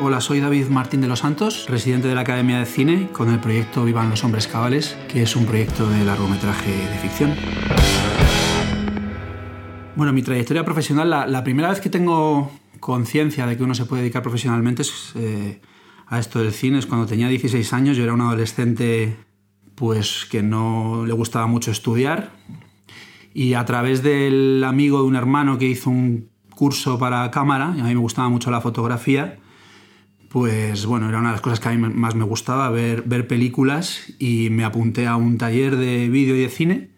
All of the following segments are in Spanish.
Hola, soy David Martín de los Santos, residente de la Academia de Cine, con el proyecto Vivan los Hombres Cabales, que es un proyecto de largometraje de ficción. Bueno, mi trayectoria profesional, la, primera vez que tengo conciencia de que uno se puede dedicar profesionalmente eh, a esto del cine es cuando tenía 16 años. Yo era un adolescente pues que no le gustaba mucho estudiar y a través del amigo de un hermano que hizo un curso para cámara, y a mí me gustaba mucho la fotografía, pues bueno, era una de las cosas que a mí más me gustaba, ver, películas, y me apunté a un taller de vídeo y de cine,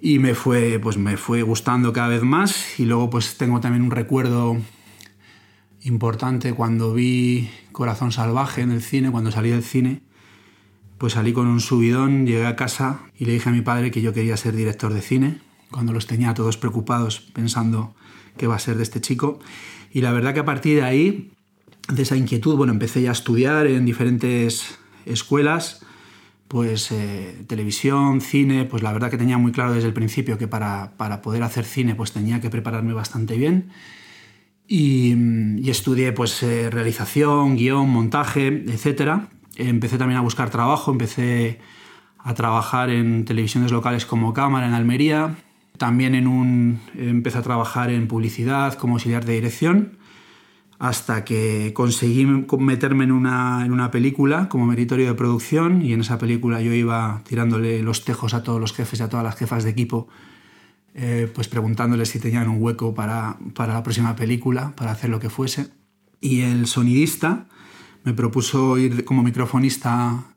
y me fue, pues me fue gustando cada vez más, y luego pues tengo también un recuerdo importante cuando vi Corazón Salvaje en el cine, cuando salí del cine, pues salí con un subidón, llegué a casa y le dije a mi padre que yo quería ser director de cine, cuando los tenía todos preocupados pensando qué va a ser de este chico. Y la verdad que a partir de ahí, de esa inquietud, bueno, empecé ya a estudiar en diferentes escuelas, pues eh, televisión, cine, pues la verdad que tenía muy claro desde el principio que para, para poder hacer cine pues tenía que prepararme bastante bien. Y, estudié pues eh, realización, guion, montaje, etc. Empecé también a buscar trabajo, empecé a trabajar en televisiones locales como Cámara en Almería, también en un, empecé a trabajar en publicidad como auxiliar de dirección hasta que conseguí meterme en una, en una película como meritorio de producción y en esa película yo iba tirándole los tejos a todos los jefes y a todas las jefas de equipo, eh, pues preguntándoles si tenían un hueco para, para la próxima película, para hacer lo que fuese. Y el sonidista me propuso ir como microfonista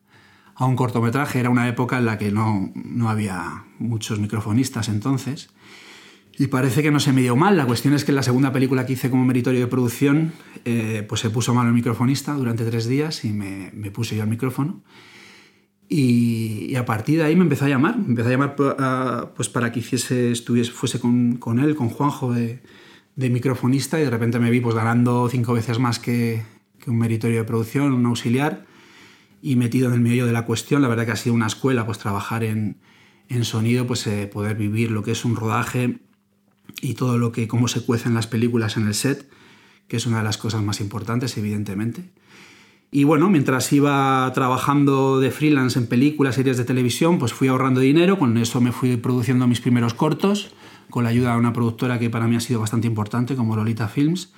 a un cortometraje. Era una época en la que no, no había muchos microfonistas entonces. Y parece que no se me dio mal. La cuestión es que en la segunda película que hice como meritorio de producción, eh, pues se puso mal el microfonista durante tres días y me, me puse yo al micrófono. Y, a partir de ahí me empezó a llamar. Me empezó a llamar pues para que hiciese, estuviese, fuese con, con él, con Juanjo, de, de, microfonista. Y de repente me vi pues ganando cinco veces más que, que un meritorio de producción, un auxiliar y metido en el medio de la cuestión. La verdad que ha sido una escuela, pues trabajar en, en sonido, pues eh, poder vivir lo que es un rodaje y todo lo que, cómo se cuecen las películas en el set, que es una de las cosas más importantes, evidentemente. Y bueno, mientras iba trabajando de freelance en películas, series de televisión, pues fui ahorrando dinero, con eso me fui produciendo mis primeros cortos, con la ayuda de una productora que para mí ha sido bastante importante, como Lolita Films.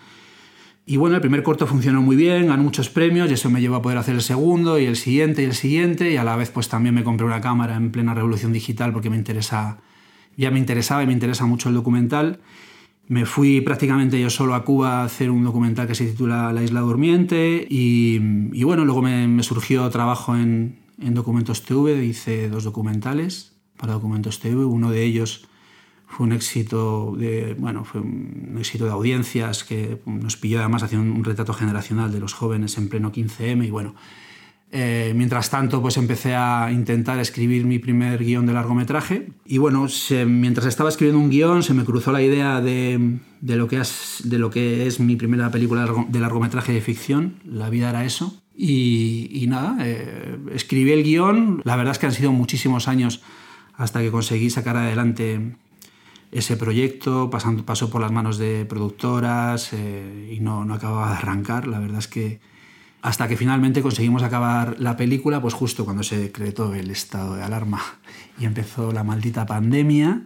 Y bueno, el primer corto funcionó muy bien, ganó muchos premios y eso me llevó a poder hacer el segundo y el siguiente y el siguiente y a la vez pues también me compré una cámara en plena revolución digital porque me interesa, ya me interesaba y me interesa mucho el documental. Me fui prácticamente yo solo a Cuba a hacer un documental que se titula La Isla Durmiente y, bueno, luego me, me surgió trabajo en, en Documentos TV, hice dos documentales para Documentos TV, uno de ellos fue un éxito de, bueno, fue un éxito de audiencias que nos pilló además haciendo un retrato generacional de los jóvenes en pleno 15M y bueno, eh, mientras tanto pues empecé a intentar escribir mi primer guion de largometraje y bueno, mientras estaba escribiendo un guion se me cruzó la idea de, de, lo, que es, de lo que es mi primera película de largometraje de ficción, La vida era eso. Y, y nada, eh, escribí el guion, la verdad es que han sido muchísimos años hasta que conseguí sacar adelante ese proyecto, pasando, pasó por las manos de productoras eh, y no, no acababa de arrancar. La verdad es que hasta que finalmente conseguimos acabar la película, pues justo cuando se decretó el estado de alarma y empezó la maldita pandemia,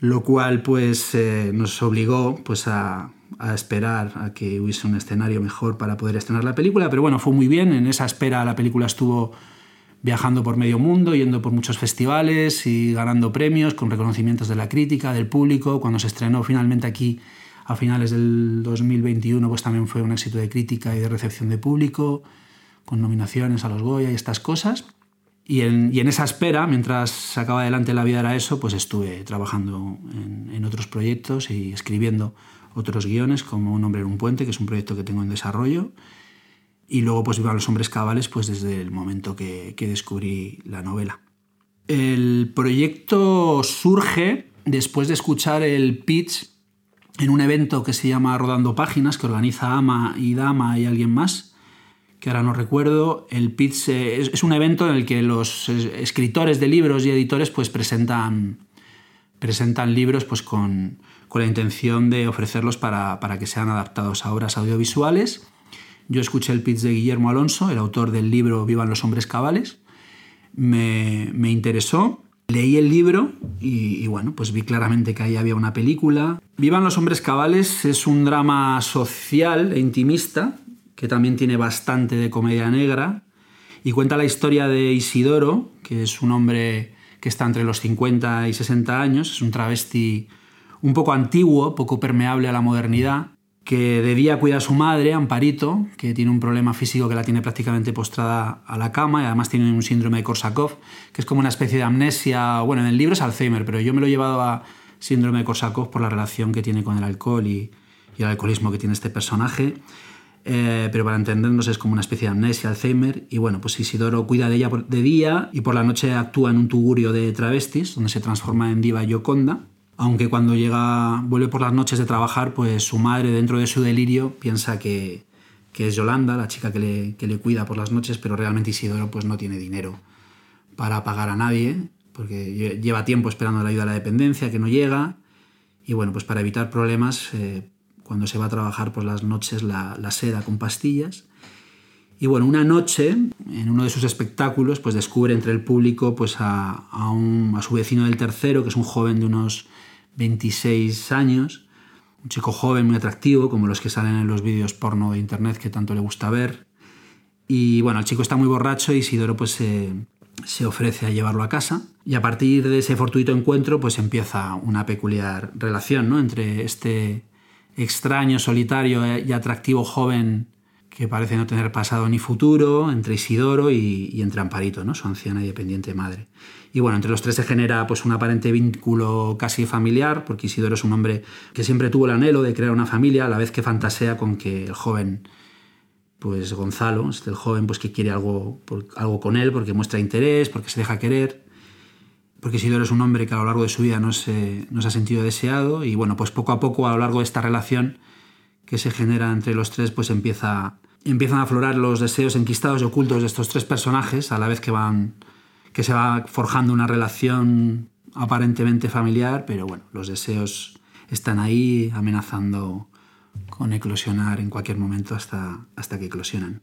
lo cual pues eh, nos obligó pues a, a, esperar a que hubiese un escenario mejor para poder estrenar la película, pero bueno, fue muy bien, en esa espera la película estuvo viajando por medio mundo, yendo por muchos festivales y ganando premios con reconocimientos de la crítica, del público. Cuando se estrenó finalmente aquí a finales del 2021, pues también fue un éxito de crítica y de recepción de público, con nominaciones a los Goya y estas cosas. Y en, y en esa espera, mientras sacaba adelante La vida era eso, pues estuve trabajando en, en otros proyectos y escribiendo otros guiones, como Un hombre en un puente, que es un proyecto que tengo en desarrollo. Y luego pues Vivan los hombres cabales pues desde el momento que, que descubrí la novela. El proyecto surge después de escuchar el pitch en un evento que se llama Rodando Páginas, que organiza Ama y Dama y alguien más, que ahora no recuerdo. El pitch eh, es, un evento en el que los escritores de libros y editores pues presentan, presentan libros pues con, con la intención de ofrecerlos para, para, que sean adaptados a obras audiovisuales. Yo escuché el pitch de Guillermo Alonso, el autor del libro Vivan los hombres cabales. Me, me interesó Leí el libro y, bueno, pues vi claramente que ahí había una película. Vivan los hombres cabales es un drama social e intimista que también tiene bastante de comedia negra y cuenta la historia de Isidoro, que es un hombre que está entre los 50 y 60 años, es un travesti un poco antiguo, poco permeable a la modernidad, que de día cuida a su madre, Amparito, que tiene un problema físico que la tiene prácticamente postrada a la cama y además tiene un síndrome de Korsakov, que es como una especie de amnesia, bueno, en el libro es Alzheimer, pero yo me lo he llevado a síndrome de Korsakov por la relación que tiene con el alcohol y, el alcoholismo que tiene este personaje. Eh, pero para entendernos es como una especie de amnesia, Alzheimer, y bueno, pues Isidoro cuida de ella de día y por la noche actúa en un tugurio de travestis, donde se transforma en diva Yoconda, aunque cuando llega, vuelve por las noches de trabajar, pues su madre dentro de su delirio piensa que, es Yolanda, la chica que le, cuida por las noches, pero realmente Isidoro pues no tiene dinero para pagar a nadie, porque lleva tiempo esperando la ayuda a la dependencia, que no llega, y bueno, pues para evitar problemas, eh, cuando se va a trabajar por las noches la, seda con pastillas, y bueno, una noche, en uno de sus espectáculos, pues descubre entre el público pues a, a su vecino del tercero, que es un joven de unos 26 años, un chico joven muy atractivo, como los que salen en los vídeos porno de internet que tanto le gusta ver. Y bueno, el chico está muy borracho y Isidoro pues se, ofrece a llevarlo a casa. Y a partir de ese fortuito encuentro pues empieza una peculiar relación ¿no? entre este extraño, solitario y atractivo joven que parece no tener pasado ni futuro, entre Isidoro y, entre Amparito, ¿no? su anciana y dependiente madre. Y bueno, entre los tres se genera pues, un aparente vínculo casi familiar, porque Isidoro es un hombre que siempre tuvo el anhelo de crear una familia, a la vez que fantasea con que el joven, pues Gonzalo, el joven pues, que quiere algo, algo con él, porque muestra interés, porque se deja querer, porque Isidoro es un hombre que a lo largo de su vida no se, no se ha sentido deseado, y bueno, pues poco a poco a lo largo de esta relación que se genera entre los tres, pues empieza empiezan a aflorar los deseos enquistados y ocultos de estos tres personajes a la vez que van que se va forjando una relación aparentemente familiar, pero bueno, los deseos están ahí amenazando con eclosionar en cualquier momento hasta, hasta que eclosionan.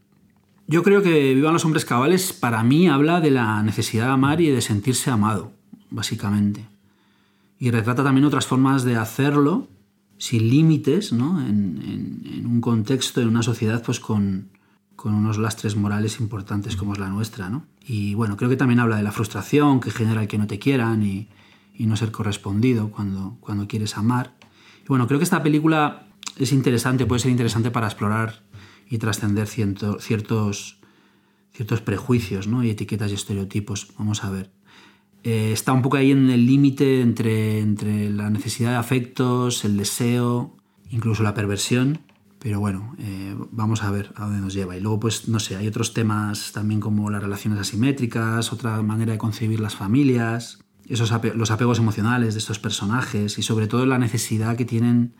Yo creo que Vivan los hombres cabales para mí habla de la necesidad de amar y de sentirse amado, básicamente. Y retrata también otras formas de hacerlo sin límites, ¿no? en, un contexto, en una sociedad pues con, unos lastres morales importantes como es la nuestra. ¿no? Y bueno, creo que también habla de la frustración que genera el que no te quieran y, no ser correspondido cuando, cuando quieres amar. Y bueno, creo que esta película es interesante, puede ser interesante para explorar y trascender ciertos, ciertos prejuicios ¿no? y etiquetas y estereotipos. Vamos a ver. Eh, está un poco ahí en el límite entre, entre la necesidad de afectos, el deseo, incluso la perversión. Pero bueno, eh, vamos a ver a dónde nos lleva. Y luego, pues, no sé, hay otros temas también como las relaciones asimétricas, otra manera de concebir las familias, esos los apegos emocionales de estos personajes y sobre todo la necesidad que tienen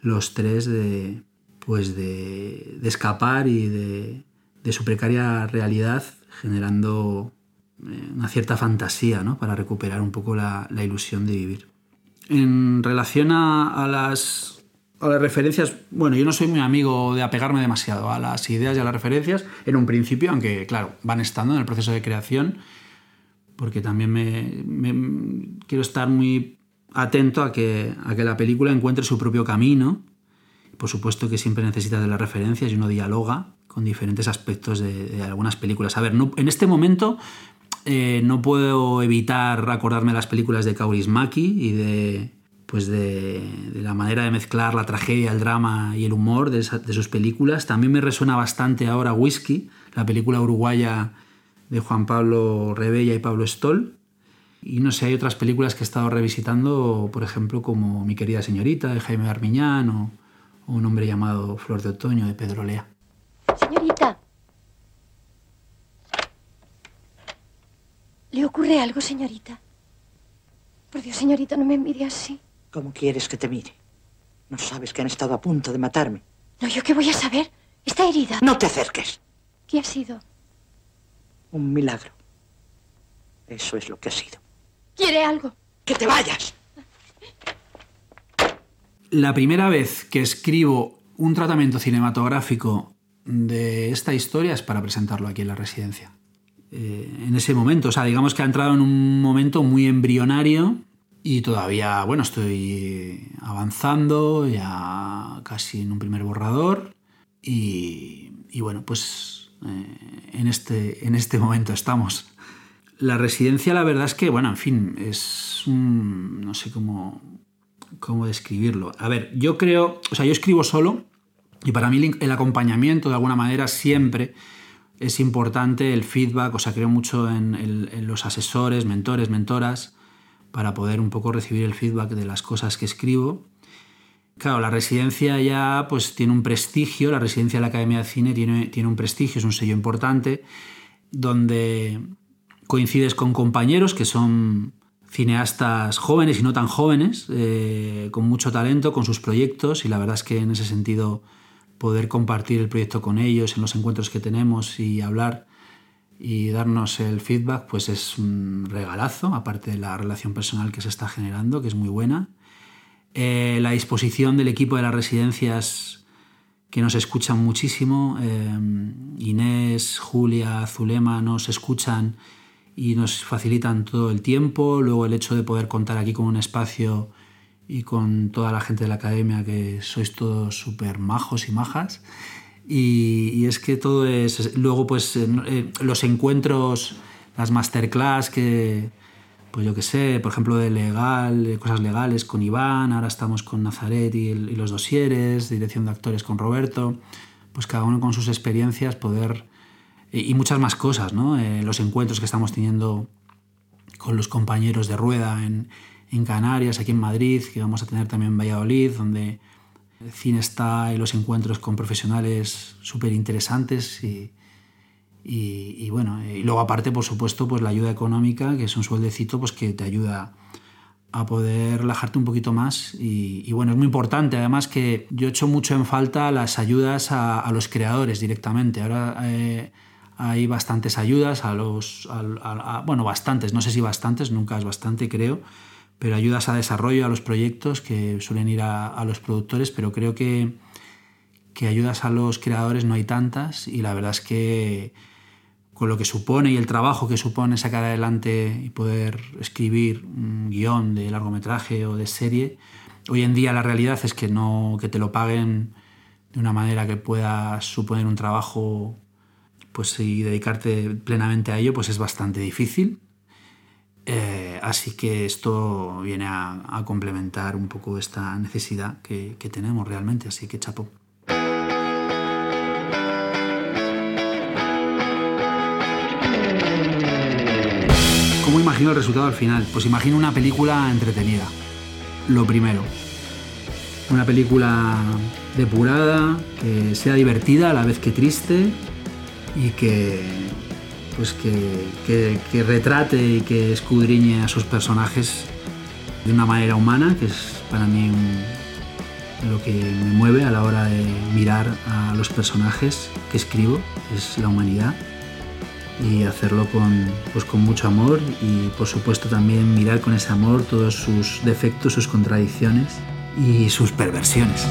los tres de, pues de, escapar y de, de su precaria realidad generando una cierta fantasía ¿no? para recuperar un poco la, ilusión de vivir. En relación a, las, a las referencias, bueno, yo no soy muy amigo de apegarme demasiado a las ideas y a las referencias en un principio, aunque claro, van estando en el proceso de creación, porque también me, quiero estar muy atento a que, a que la película encuentre su propio camino. Por supuesto que siempre necesita de las referencias y uno dialoga con diferentes aspectos de, algunas películas. A ver, en este momento eh, no puedo evitar acordarme las películas de Kaurismäki y de, pues de, la manera de mezclar la tragedia, el drama y el humor de, sus películas. También me resuena bastante ahora Whisky, la película uruguaya de Juan Pablo Rebella y Pablo Stoll. Y no sé, hay otras películas que he estado revisitando, por ejemplo, como Mi querida señorita de Jaime Armiñán o Un hombre llamado Flor de Otoño de Pedro Lea. Señorita. ¿Le ocurre algo, señorita? Por Dios, señorita, no me mire así. ¿Cómo quieres que te mire? No sabes que han estado a punto de matarme. No, ¿yo qué voy a saber? Está herida. No te acerques. ¿Qué ha sido? Un milagro. Eso es lo que ha sido. ¿Quiere algo? ¡Que te vayas! La primera vez que escribo un tratamiento cinematográfico de esta historia es para presentarlo aquí en la residencia. Eh, en ese momento, o sea, digamos que ha entrado en un momento muy embrionario y todavía, bueno, estoy avanzando, ya casi en un primer borrador y, bueno, pues eh, en, este, en este momento estamos. La residencia, la verdad es que, bueno, en fin, es un, no sé cómo, cómo describirlo. A ver, yo creo, o sea, yo escribo solo y para mí el acompañamiento de alguna manera siempre es importante, el feedback, o sea, creo mucho en, los asesores, mentores, mentoras, para poder un poco recibir el feedback de las cosas que escribo. Claro, la residencia ya pues tiene un prestigio, la residencia de la Academia de Cine tiene, un prestigio, es un sello importante, donde coincides con compañeros que son cineastas jóvenes y no tan jóvenes, eh, con mucho talento, con sus proyectos, y la verdad es que en ese sentido poder compartir el proyecto con ellos en los encuentros que tenemos y hablar y darnos el feedback, pues es un regalazo, aparte de la relación personal que se está generando, que es muy buena. Eh, la disposición del equipo de las residencias que nos escuchan muchísimo, eh, Inés, Julia, Zulema, nos escuchan y nos facilitan todo el tiempo. Luego el hecho de poder contar aquí con un espacio y con toda la gente de la academia que sois todos súper majos y majas. Y, es que todo es... Luego pues eh, los encuentros, las masterclass que... Pues yo qué sé, por ejemplo, de legal, de cosas legales con Iván, ahora estamos con Nazaret y, los dosieres, dirección de actores con Roberto, pues cada uno con sus experiencias poder y, muchas más cosas, ¿no? Eh, los encuentros que estamos teniendo con los compañeros de rueda en, en, Canarias, aquí en Madrid, que vamos a tener también en Valladolid, donde el cine está y los encuentros con profesionales súper interesantes y, y, bueno, y luego aparte, por supuesto, pues la ayuda económica, que es un sueldecito pues que te ayuda a poder relajarte un poquito más y, bueno, es muy importante además que yo echo mucho en falta las ayudas a, a los creadores directamente. Ahora eh, hay bastantes ayudas a los, bueno, bastantes, no sé si bastantes, nunca es bastante creo, pero ayudas a desarrollo, a los proyectos que suelen ir a, los productores, pero creo que, que ayudas a los creadores no hay tantas y la verdad es que con lo que supone y el trabajo que supone sacar adelante y poder escribir un guion de largometraje o de serie, hoy en día la realidad es que no que te lo paguen de una manera que pueda suponer un trabajo pues y dedicarte plenamente a ello pues es bastante difícil. Eh, así que esto viene a, complementar un poco esta necesidad que, tenemos realmente, así que chapo. ¿Cómo imagino el resultado al final? Pues imagino una película entretenida, lo primero. Una película depurada, que sea divertida a la vez que triste, y que, pues que, que, retrate y que escudriñe a sus personajes de una manera humana, que es para mí lo que me mueve a la hora de mirar a los personajes que escribo, es la humanidad y hacerlo con, pues con mucho amor y por supuesto también mirar con ese amor todos sus defectos, sus contradicciones y sus perversiones.